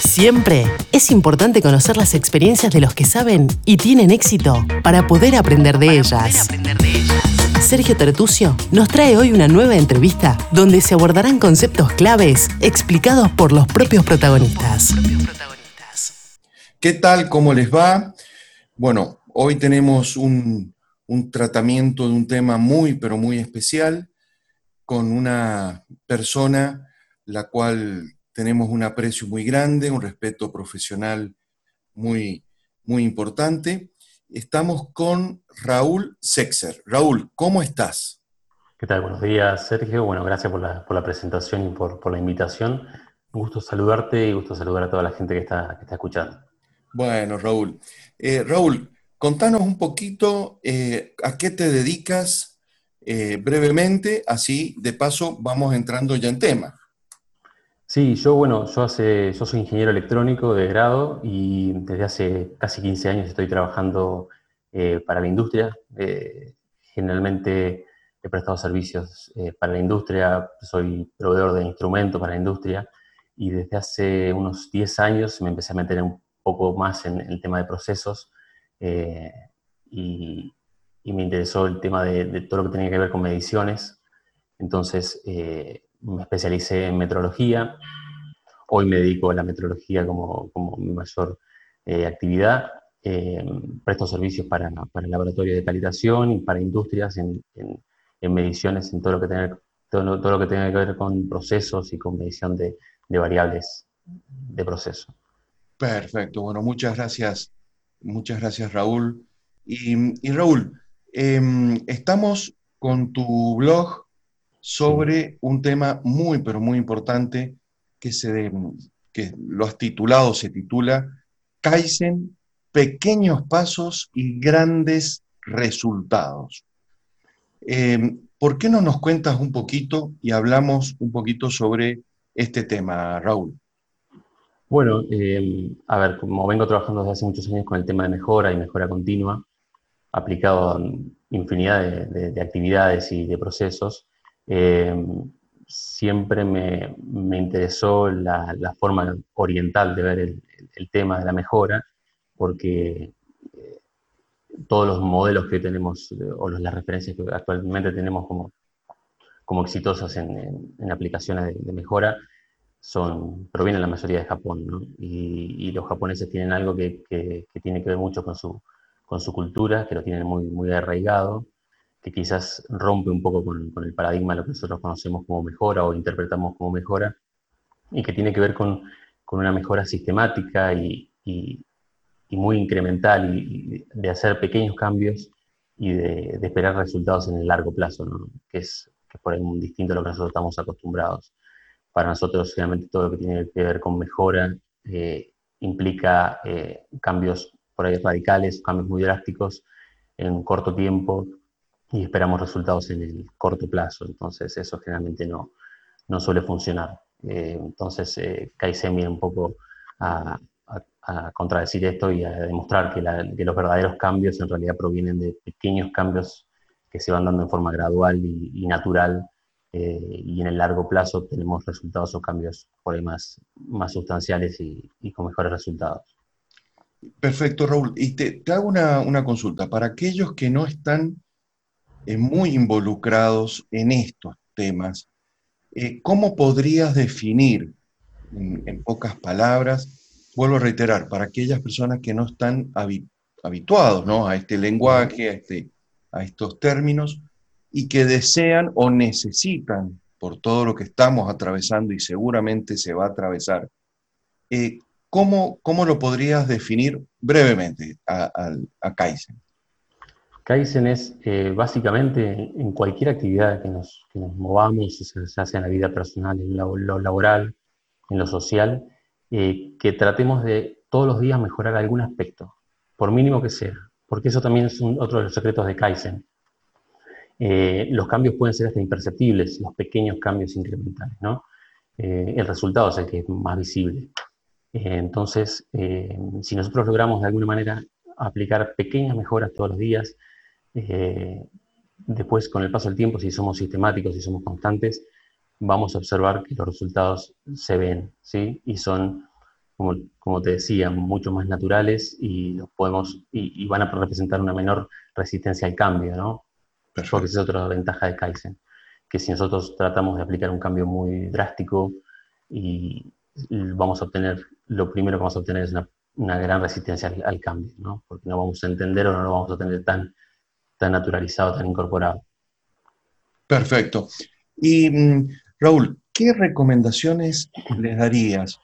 Siempre es importante conocer las experiencias de los que saben y tienen éxito para poder aprender de, ellas. Sergio Tertucio nos trae hoy una nueva entrevista donde se abordarán conceptos claves explicados por los propios protagonistas. ¿Qué tal? ¿Cómo les va? Bueno, hoy tenemos un, un tratamiento de un tema muy, pero muy especial con una persona la cual tenemos un aprecio muy grande, un respeto profesional muy, muy importante. Estamos con Raúl Sexer. Raúl, ¿cómo estás? ¿Qué tal? Buenos días, Sergio. Bueno, gracias por la, presentación y por, la invitación. Un gusto saludarte y gusto saludar a toda la gente que está, está escuchando. Bueno, Raúl. Eh, Raúl, contanos un poquito eh, a qué te dedicas eh, brevemente, así de paso vamos entrando ya en tema. Sí, yo, bueno, yo, hace, yo soy ingeniero electrónico de grado y desde hace casi 15 años estoy trabajando eh, para la industria. Eh, generalmente he prestado servicios eh, para la industria, soy proveedor de instrumentos para la industria y desde hace unos 10 años me empecé a meter un poco más en, el tema de procesos y, me interesó el tema de, de, todo lo que tenía que ver con mediciones. Entonces, me especialicé en metrología, hoy me dedico a la metrología como, como mi mayor eh, actividad, eh, presto servicios para, para el laboratorio de calibración y para industrias en, en, mediciones, en todo lo, que tenga, todo, todo, lo que tenga que ver con procesos y con medición de, de variables de proceso. Perfecto, bueno, muchas gracias, muchas gracias Raúl. Y, y Raúl, em, estamos con tu blog sobre un tema muy, pero muy importante que, se que lo has titulado, se titula Kaizen, pequeños pasos y grandes resultados. Em, ¿Por qué no nos cuentas un poquito y hablamos un poquito sobre este tema, Raúl? Bueno, em, a ver, como vengo trabajando desde hace muchos años con el tema de mejora y mejora continua, aplicado a infinidad de actividades y de procesos, eh, siempre me, me interesó la, la, forma oriental de ver el, tema de la mejora, porque eh, todos los modelos que tenemos, o las referencias que actualmente tenemos como, como exitosas en, en, aplicaciones de, mejora, son, provienen la mayoría de Japón, ¿no? y, y, los japoneses tienen algo que, que, que, tiene que ver mucho con su, con su cultura, que lo tienen muy, muy arraigado, que quizás rompe un poco con, el paradigma de lo que nosotros conocemos como mejora o interpretamos como mejora, y que tiene que ver con, una mejora sistemática y, muy incremental, y, de hacer pequeños cambios y de, esperar resultados en el largo plazo, que, es, que por ahí muy distinto a lo que nosotros estamos acostumbrados. Para nosotros, realmente, todo lo que tiene que ver con mejora eh, implica eh, cambios por ahí radicales, cambios muy drásticos en un corto tiempo, y esperamos resultados en el corto plazo. Entonces eso generalmente no, no suele funcionar. Eh, entonces eh, viene un poco a, contradecir esto y a demostrar que, los verdaderos cambios en realidad provienen de pequeños cambios que se van dando en forma gradual y, natural eh, y en el largo plazo tenemos resultados o cambios por ahí más, más sustanciales y, con mejores resultados. Perfecto, Raúl. Y te, te hago una, una, consulta. Para aquellos que no están eh, muy involucrados en estos temas. Eh, ¿Cómo podrías definir, en, pocas palabras, vuelvo a reiterar, para aquellas personas que no están habituados ¿no? a este lenguaje, a, este, a estos términos, y que desean o necesitan, por todo lo que estamos atravesando y seguramente se va a atravesar, eh, ¿cómo, ¿cómo, lo podrías definir brevemente a, a, a Kaizen? Kaizen es eh, básicamente en cualquier actividad que nos, que nos movamos, se hace en la vida personal, en lo, laboral, en lo social, eh, que tratemos de todos los días mejorar algún aspecto, por mínimo que sea, porque eso también es otro de los secretos de Kaizen. Eh, los cambios pueden ser hasta imperceptibles, los pequeños cambios incrementales, ¿no? el resultado es el que es más visible. entonces, si nosotros logramos de alguna manera aplicar pequeñas mejoras todos los días, eh, después, con el paso del tiempo, si somos sistemáticos, si somos constantes, vamos a observar que los resultados se ven, ¿sí? Y son como, te decía, mucho más naturales y los podemos y, van a representar una menor resistencia al cambio, ¿no? Porque esa es otra ventaja de Kaizen, que si nosotros tratamos de aplicar un cambio muy drástico y vamos a obtener, lo primero que vamos a obtener es una, gran resistencia al, cambio, ¿no? Porque no vamos a entender o no lo vamos a tener tan, tan naturalizado, tan incorporado. Perfecto. Y mm, Raúl, ¿qué recomendaciones les darías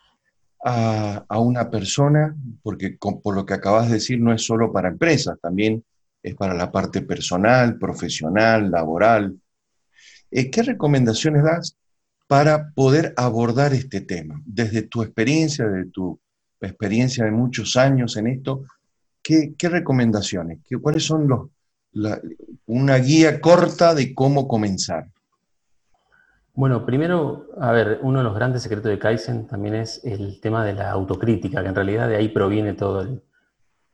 a, una persona, porque por lo que acabas de decir no es solo para empresas, también es para la parte personal, profesional, laboral. Eh, ¿Qué recomendaciones das para poder abordar este tema? Desde tu experiencia, de tu experiencia de muchos años en esto, ¿qué, recomendaciones? ¿Qué, ¿Cuáles son los, una guía corta de cómo comenzar? Bueno, primero, a ver, uno de los grandes secretos de Kaizen también es el tema de la autocrítica, que en realidad de ahí proviene todo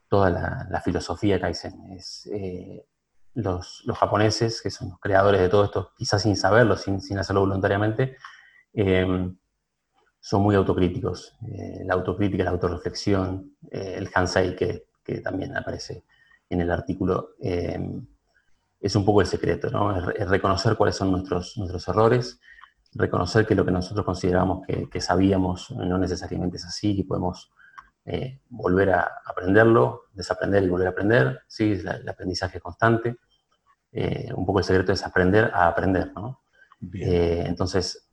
toda la, filosofía Kaizen. Es, eh, los, japoneses, que son los creadores de todo esto, quizás sin saberlo, sin, hacerlo voluntariamente, em, son muy autocríticos. Eh, la autocrítica, la autorreflexión, eh, el Hansei, que, que, también aparece en el artículo, em, es un poco el secreto, ¿no? Es, reconocer cuáles son nuestros, nuestros errores, reconocer que lo que nosotros consideramos que, sabíamos no necesariamente es así y podemos eh, volver a aprenderlo, desaprender y volver a aprender, ¿sí? el aprendizaje constante. Eh, un poco el secreto es aprender a aprender, ¿no? Eh, entonces,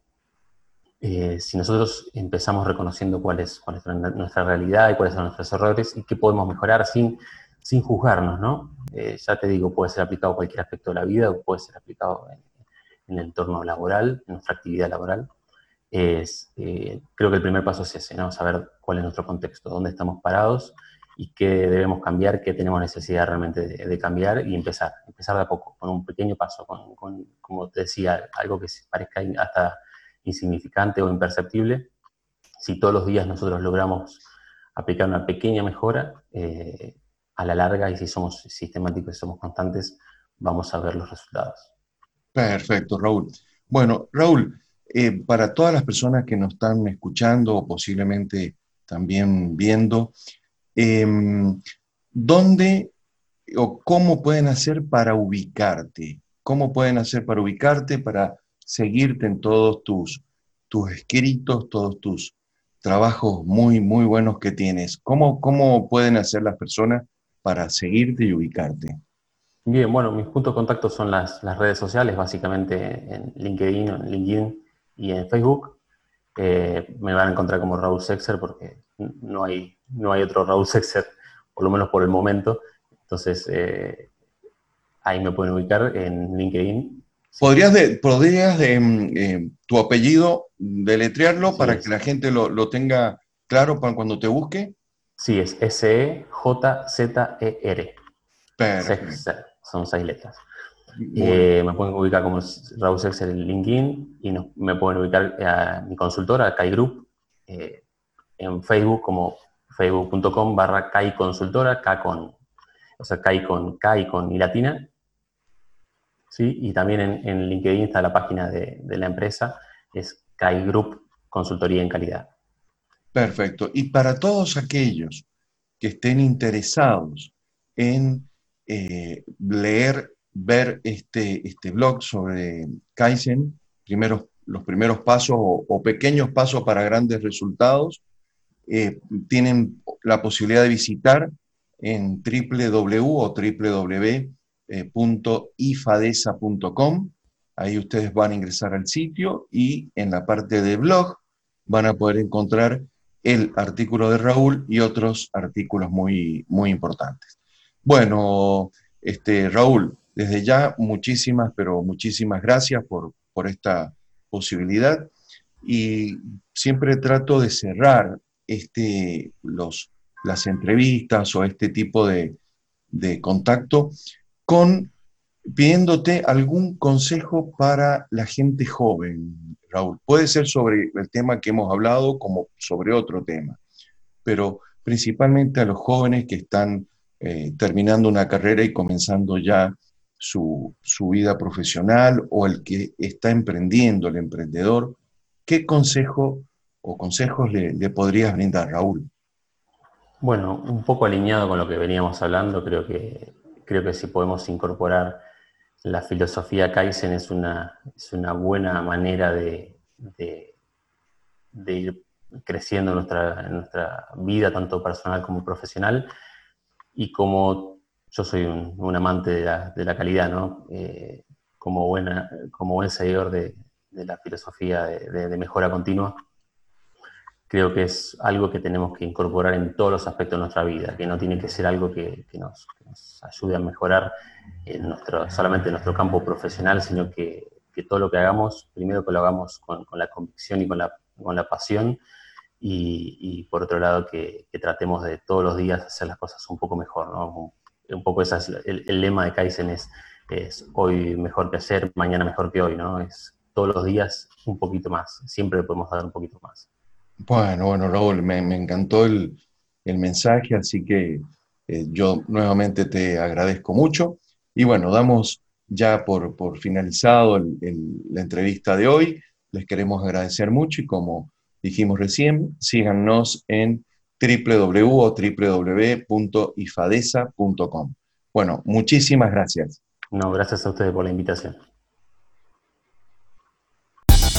si nosotros empezamos reconociendo cuál es, cuál es nuestra realidad y cuáles son nuestros errores y qué podemos mejorar sin sin juzgarnos, ¿no? Eh, ya te digo, puede ser aplicado a cualquier aspecto de la vida puede ser aplicado en, el entorno laboral, en nuestra actividad laboral. Es, eh, creo que el primer paso es ese, ¿no? Saber cuál es nuestro contexto, dónde estamos parados y qué debemos cambiar, qué tenemos necesidad realmente de, cambiar y empezar, empezar de a poco, con un pequeño paso, con, como te decía, algo que parezca hasta insignificante o imperceptible. Si todos los días nosotros logramos aplicar una pequeña mejora, eh, a la larga y si somos sistemáticos y somos constantes, vamos a ver los resultados. Perfecto, Raúl. Bueno, Raúl, eh, para todas las personas que nos están escuchando o posiblemente también viendo, em, ¿dónde o cómo pueden hacer para ubicarte? ¿Cómo pueden hacer para ubicarte, para seguirte en todos tus, tus escritos, todos tus trabajos muy, muy buenos que tienes? ¿Cómo, cómo pueden hacer las personas para seguirte y ubicarte? Bien, bueno, mis puntos de contacto son las, redes sociales, básicamente en LinkedIn, en LinkedIn y en Facebook. Eh, me van a encontrar como Raúl Sexer porque no hay, no hay otro Raúl Sexer, por lo menos por el momento. Entonces, eh, ahí me pueden ubicar en LinkedIn. ¿Podrías, de, podrías de, mm, eh, tu apellido deletrearlo para que la gente lo, lo tenga claro para cuando te busque? Sí, es S-E-J-Z-E-R. Son seis letras. Eh, me pueden ubicar como Raúl Sexer en LinkedIn y me pueden ubicar a mi consultora, Kai Group, eh, en Facebook como facebook.com barra Kai Consultora, K con, o sea, Kai con Kai con y latina. ¿sí? Y también en, LinkedIn está la página de, de la empresa, es Kai Group Consultoría en Calidad. Perfecto. Y para todos aquellos que estén interesados en eh, leer, ver este, este blog sobre Kaizen, los primeros pasos o, pequeños pasos para grandes resultados, eh, tienen la posibilidad de visitar en www.ifadesa.com. Ahí ustedes van a ingresar al sitio y en la parte de blog van a poder encontrar el artículo de Raúl y otros artículos muy, muy importantes. Bueno, este, Raúl, desde ya muchísimas, pero muchísimas gracias por, por esta posibilidad y siempre trato de cerrar este, los, las entrevistas o este tipo de, de contacto con pidiéndote algún consejo para la gente joven, Raúl. Puede ser sobre el tema que hemos hablado como sobre otro tema, pero principalmente a los jóvenes que están eh, terminando una carrera y comenzando ya su, su, vida profesional o el que está emprendiendo, el emprendedor, ¿qué consejo o consejos le, podrías brindar, Raúl? Bueno, un poco alineado con lo que veníamos hablando, creo que, creo que si podemos incorporar la filosofía Kaizen es una, es una buena manera de, de, ir creciendo en nuestra, nuestra vida, tanto personal como profesional. Y como yo soy un, amante de la, de la, calidad, ¿no? Eh, como, buena, como buen seguidor de, de la filosofía de, mejora continua, creo que es algo que tenemos que incorporar en todos los aspectos de nuestra vida, que no tiene que ser algo que, nos, ayude a mejorar en nuestro, solamente en nuestro campo profesional, sino que, todo lo que hagamos, primero que lo hagamos con, la convicción y con la, con la pasión, y, por otro lado que, tratemos de todos los días hacer las cosas un poco mejor. ¿no? Un, poco ese es el, el, lema de Kaizen es, es hoy mejor que ayer, mañana mejor que hoy, ¿no? Es todos los días un poquito más, siempre podemos dar un poquito más. Bueno, bueno, Raúl, me, encantó el, mensaje, así que eh, yo nuevamente te agradezco mucho. Y bueno, damos ya por, por finalizado la entrevista de hoy. Les queremos agradecer mucho y como dijimos recién, síganos en www.ifadesa.com. Bueno, muchísimas gracias. No, gracias a ustedes por la invitación.